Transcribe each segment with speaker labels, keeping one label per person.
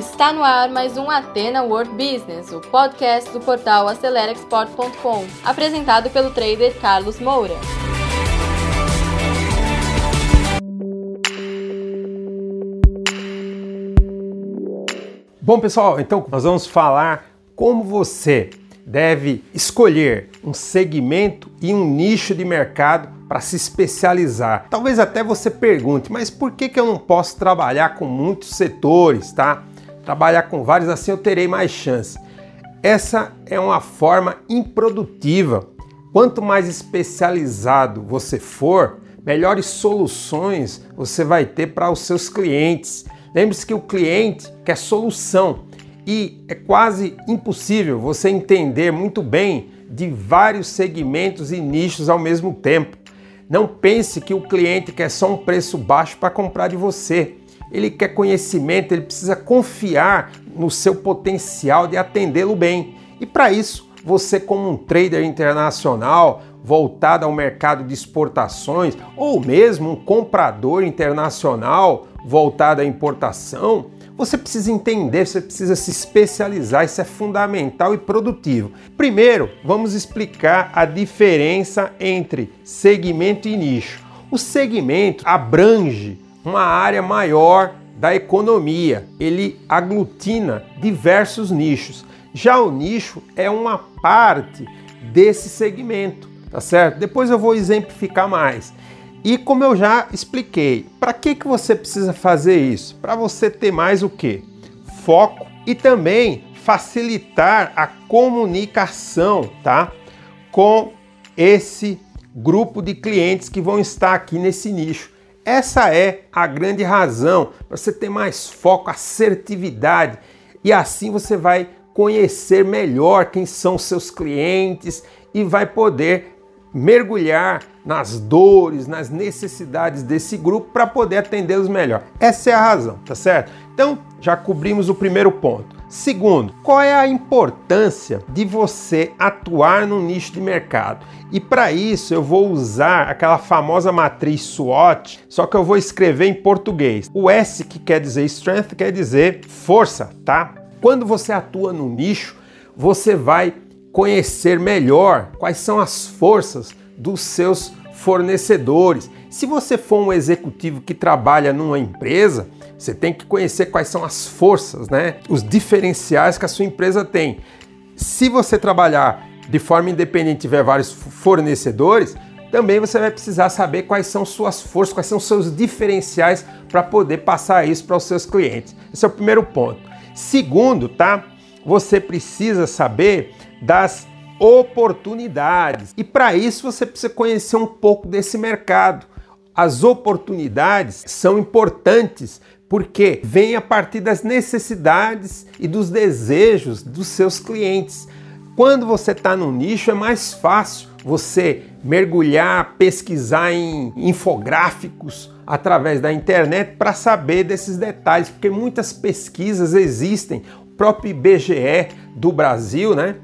Speaker 1: Está no ar mais um Atena World Business, o podcast do portal AceleraExport.com, apresentado pelo trader Carlos Moura.
Speaker 2: Bom, pessoal, então nós vamos falar como você deve escolher um segmento e um nicho de mercado para se especializar. Talvez até você pergunte, mas por que, que eu não posso trabalhar com muitos setores, tá? Trabalhar com vários, assim eu terei mais chance. Essa é uma forma improdutiva. Quanto mais especializado você for, melhores soluções você vai ter para os seus clientes. Lembre-se que o cliente quer solução e é quase impossível você entender muito bem de vários segmentos e nichos ao mesmo tempo. Não pense que o cliente quer só um preço baixo para comprar de você ele quer conhecimento, ele precisa confiar no seu potencial de atendê-lo bem. E para isso, você, como um trader internacional voltado ao mercado de exportações, ou mesmo um comprador internacional voltado à importação, você precisa entender, você precisa se especializar, isso é fundamental e produtivo. Primeiro, vamos explicar a diferença entre segmento e nicho. O segmento abrange uma área maior da economia. Ele aglutina diversos nichos. Já o nicho é uma parte desse segmento, tá certo? Depois eu vou exemplificar mais. E como eu já expliquei, para que, que você precisa fazer isso? Para você ter mais o que? Foco e também facilitar a comunicação, tá? Com esse grupo de clientes que vão estar aqui nesse nicho. Essa é a grande razão para você ter mais foco, assertividade. E assim você vai conhecer melhor quem são seus clientes e vai poder mergulhar nas dores, nas necessidades desse grupo para poder atendê-los melhor. Essa é a razão, tá certo? Então, já cobrimos o primeiro ponto. Segundo, qual é a importância de você atuar no nicho de mercado? E para isso eu vou usar aquela famosa matriz SWOT, só que eu vou escrever em português. O S que quer dizer strength quer dizer força, tá? Quando você atua no nicho, você vai conhecer melhor quais são as forças dos seus fornecedores. Se você for um executivo que trabalha numa empresa, você tem que conhecer quais são as forças, né? Os diferenciais que a sua empresa tem. Se você trabalhar de forma independente tiver vários fornecedores, também você vai precisar saber quais são suas forças, quais são seus diferenciais para poder passar isso para os seus clientes. Esse é o primeiro ponto. Segundo, tá? Você precisa saber das oportunidades. E para isso você precisa conhecer um pouco desse mercado. As oportunidades são importantes porque vem a partir das necessidades e dos desejos dos seus clientes. Quando você está no nicho, é mais fácil você mergulhar, pesquisar em infográficos através da internet para saber desses detalhes, porque muitas pesquisas existem. O próprio IBGE do Brasil, né,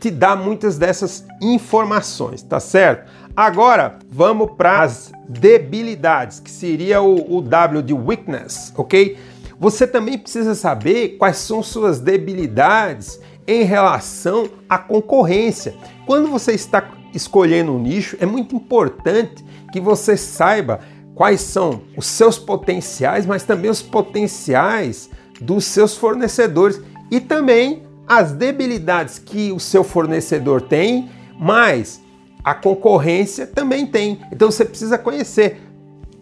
Speaker 2: te dá muitas dessas informações, tá certo? Agora vamos para as debilidades, que seria o, o W de weakness, ok? Você também precisa saber quais são suas debilidades em relação à concorrência. Quando você está escolhendo um nicho, é muito importante que você saiba quais são os seus potenciais, mas também os potenciais dos seus fornecedores e também as debilidades que o seu fornecedor tem, mas a concorrência também tem. Então você precisa conhecer.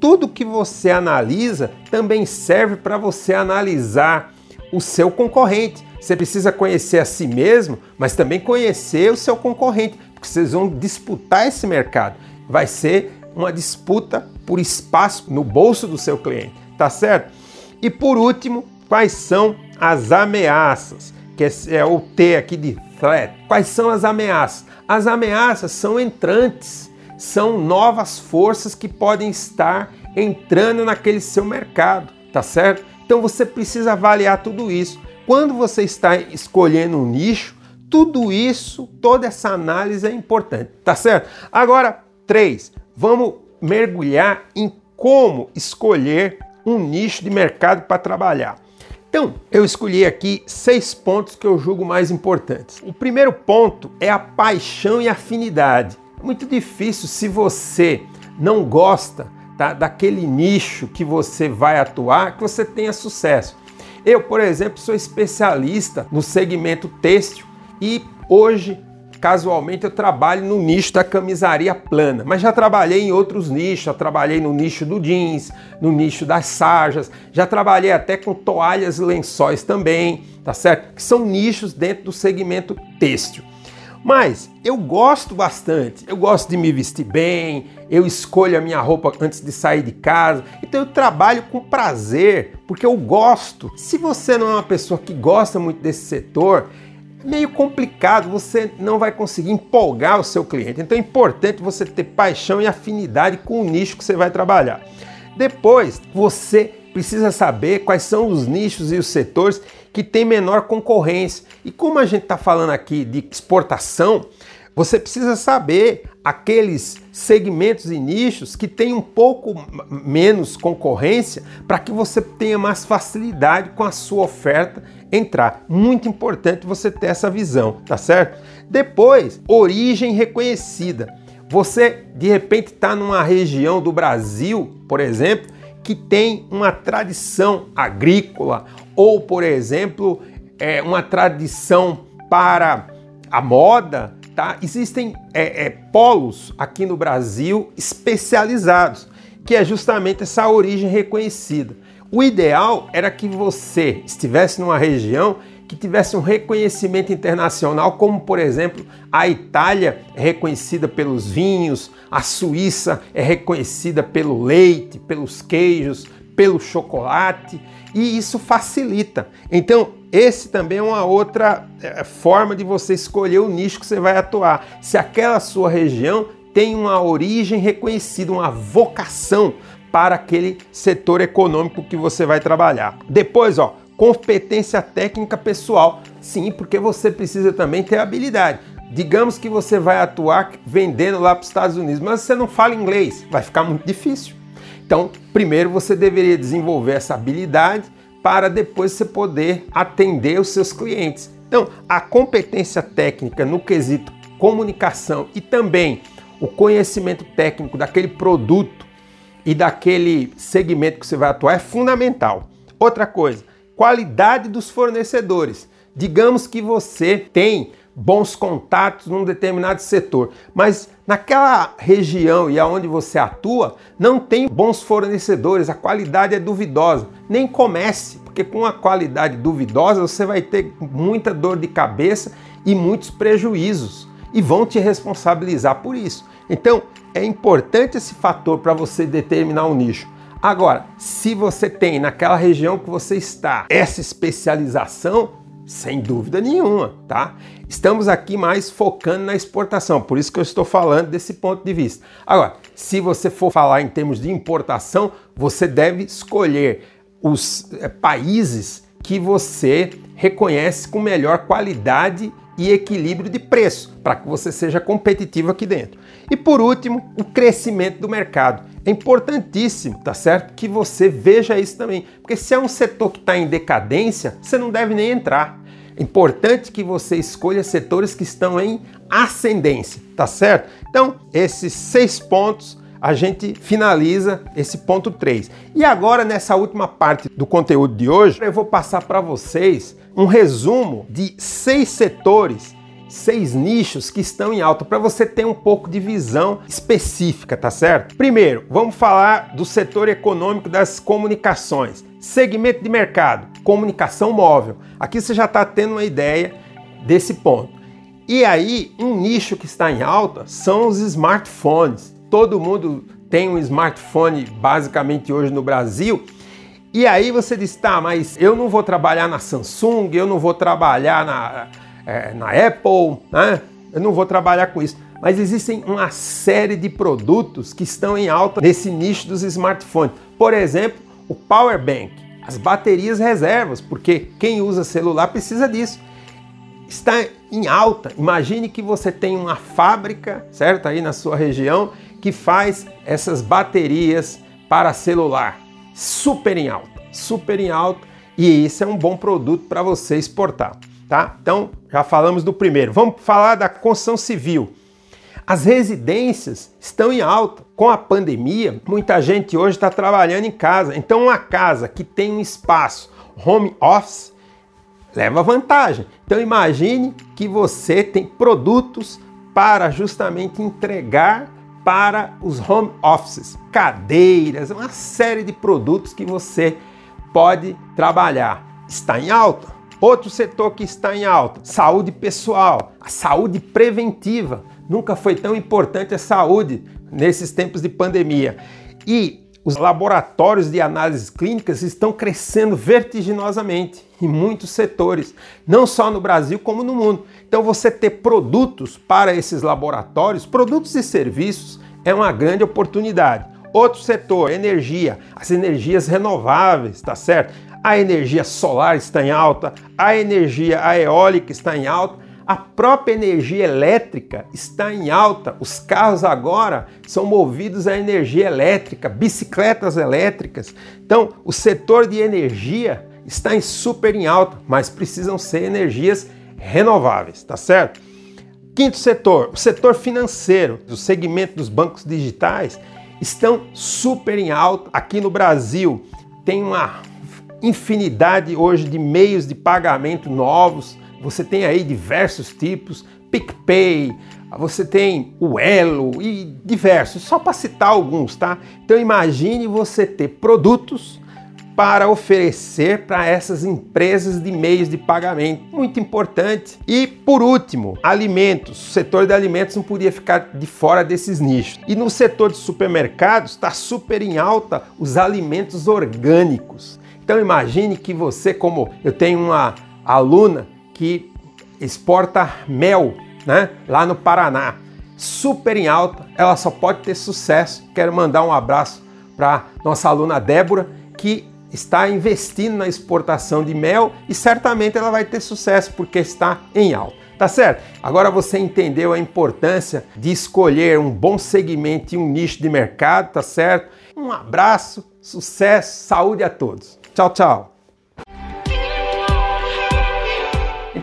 Speaker 2: Tudo que você analisa também serve para você analisar o seu concorrente. Você precisa conhecer a si mesmo, mas também conhecer o seu concorrente, porque vocês vão disputar esse mercado. Vai ser uma disputa por espaço no bolso do seu cliente, tá certo? E por último, quais são as ameaças? Que é o T aqui de threat. Quais são as ameaças? As ameaças são entrantes, são novas forças que podem estar entrando naquele seu mercado, tá certo? Então você precisa avaliar tudo isso. Quando você está escolhendo um nicho, tudo isso, toda essa análise é importante, tá certo? Agora, três, vamos mergulhar em como escolher um nicho de mercado para trabalhar. Então, eu escolhi aqui seis pontos que eu julgo mais importantes. O primeiro ponto é a paixão e afinidade. Muito difícil se você não gosta tá, daquele nicho que você vai atuar, que você tenha sucesso. Eu, por exemplo, sou especialista no segmento têxtil e hoje casualmente eu trabalho no nicho da camisaria plana, mas já trabalhei em outros nichos, já trabalhei no nicho do jeans, no nicho das sarjas, já trabalhei até com toalhas e lençóis também, tá certo? Que são nichos dentro do segmento têxtil. Mas eu gosto bastante, eu gosto de me vestir bem, eu escolho a minha roupa antes de sair de casa, então eu trabalho com prazer, porque eu gosto. Se você não é uma pessoa que gosta muito desse setor, meio complicado, você não vai conseguir empolgar o seu cliente. Então é importante você ter paixão e afinidade com o nicho que você vai trabalhar. Depois, você precisa saber quais são os nichos e os setores que têm menor concorrência. E como a gente está falando aqui de exportação, você precisa saber aqueles segmentos e nichos que têm um pouco menos concorrência para que você tenha mais facilidade com a sua oferta entrar. Muito importante você ter essa visão, tá certo? Depois, origem reconhecida. Você de repente está numa região do Brasil, por exemplo, que tem uma tradição agrícola ou, por exemplo, é, uma tradição para a moda, tá? Existem é, é, polos aqui no Brasil especializados, que é justamente essa origem reconhecida. O ideal era que você estivesse numa região que tivesse um reconhecimento internacional, como por exemplo a Itália é reconhecida pelos vinhos, a Suíça é reconhecida pelo leite, pelos queijos, pelo chocolate, e isso facilita. Então, esse também é uma outra é, forma de você escolher o nicho que você vai atuar. Se aquela sua região tem uma origem reconhecida, uma vocação para aquele setor econômico que você vai trabalhar. Depois, ó, competência técnica pessoal. Sim, porque você precisa também ter habilidade. Digamos que você vai atuar vendendo lá para os Estados Unidos, mas você não fala inglês, vai ficar muito difícil. Então, primeiro você deveria desenvolver essa habilidade para depois você poder atender os seus clientes. Então, a competência técnica no quesito comunicação e também o conhecimento técnico daquele produto e daquele segmento que você vai atuar é fundamental. Outra coisa, qualidade dos fornecedores. Digamos que você tem bons contatos num determinado setor, mas naquela região e aonde você atua não tem bons fornecedores, a qualidade é duvidosa. Nem comece, porque com a qualidade duvidosa você vai ter muita dor de cabeça e muitos prejuízos e vão te responsabilizar por isso. Então, é importante esse fator para você determinar o um nicho. Agora, se você tem naquela região que você está essa especialização, sem dúvida nenhuma, tá? Estamos aqui mais focando na exportação, por isso que eu estou falando desse ponto de vista. Agora, se você for falar em termos de importação, você deve escolher os é, países que você reconhece com melhor qualidade e equilíbrio de preço, para que você seja competitivo aqui dentro. E por último, o crescimento do mercado. É importantíssimo, tá certo? Que você veja isso também, porque se é um setor que está em decadência, você não deve nem entrar. É importante que você escolha setores que estão em ascendência, tá certo? Então, esses seis pontos a gente finaliza esse ponto 3. E agora, nessa última parte do conteúdo de hoje, eu vou passar para vocês um resumo de seis setores seis nichos que estão em alta para você ter um pouco de visão específica, tá certo? Primeiro, vamos falar do setor econômico das comunicações. Segmento de mercado, comunicação móvel. Aqui você já está tendo uma ideia desse ponto. E aí, um nicho que está em alta são os smartphones. Todo mundo tem um smartphone basicamente hoje no Brasil. E aí você diz, tá, mas eu não vou trabalhar na Samsung, eu não vou trabalhar na é, na Apple, né? Eu não vou trabalhar com isso. Mas existem uma série de produtos que estão em alta nesse nicho dos smartphones. Por exemplo, o Power Bank, as baterias reservas, porque quem usa celular precisa disso. Está em alta. Imagine que você tem uma fábrica, certo, aí na sua região, que faz essas baterias para celular. Super em alta, super em alta E isso é um bom produto para você exportar, tá? Então, já falamos do primeiro. Vamos falar da construção civil. As residências estão em alta. Com a pandemia, muita gente hoje está trabalhando em casa. Então, uma casa que tem um espaço home office leva vantagem. Então, imagine que você tem produtos para justamente entregar para os home offices, cadeiras, uma série de produtos que você pode trabalhar. Está em alta. Outro setor que está em alta, saúde pessoal, a saúde preventiva. Nunca foi tão importante a saúde nesses tempos de pandemia. E os laboratórios de análises clínicas estão crescendo vertiginosamente em muitos setores, não só no Brasil como no mundo. Então, você ter produtos para esses laboratórios, produtos e serviços, é uma grande oportunidade. Outro setor, energia, as energias renováveis, tá certo? A energia solar está em alta, a energia eólica está em alta a própria energia elétrica está em alta. Os carros agora são movidos a energia elétrica, bicicletas elétricas. Então, o setor de energia está em super em alta, mas precisam ser energias renováveis, tá certo? Quinto setor, o setor financeiro, o segmento dos bancos digitais estão super em alta. Aqui no Brasil tem uma infinidade hoje de meios de pagamento novos você tem aí diversos tipos, PicPay, você tem o Elo e diversos, só para citar alguns, tá? Então imagine você ter produtos para oferecer para essas empresas de meios de pagamento. Muito importante. E por último, alimentos. O setor de alimentos não podia ficar de fora desses nichos. E no setor de supermercados está super em alta os alimentos orgânicos. Então imagine que você, como eu tenho uma aluna que exporta mel, né? Lá no Paraná. Super em alta, ela só pode ter sucesso. Quero mandar um abraço para nossa aluna Débora, que está investindo na exportação de mel e certamente ela vai ter sucesso porque está em alta. Tá certo? Agora você entendeu a importância de escolher um bom segmento e um nicho de mercado, tá certo? Um abraço, sucesso, saúde a todos. Tchau, tchau.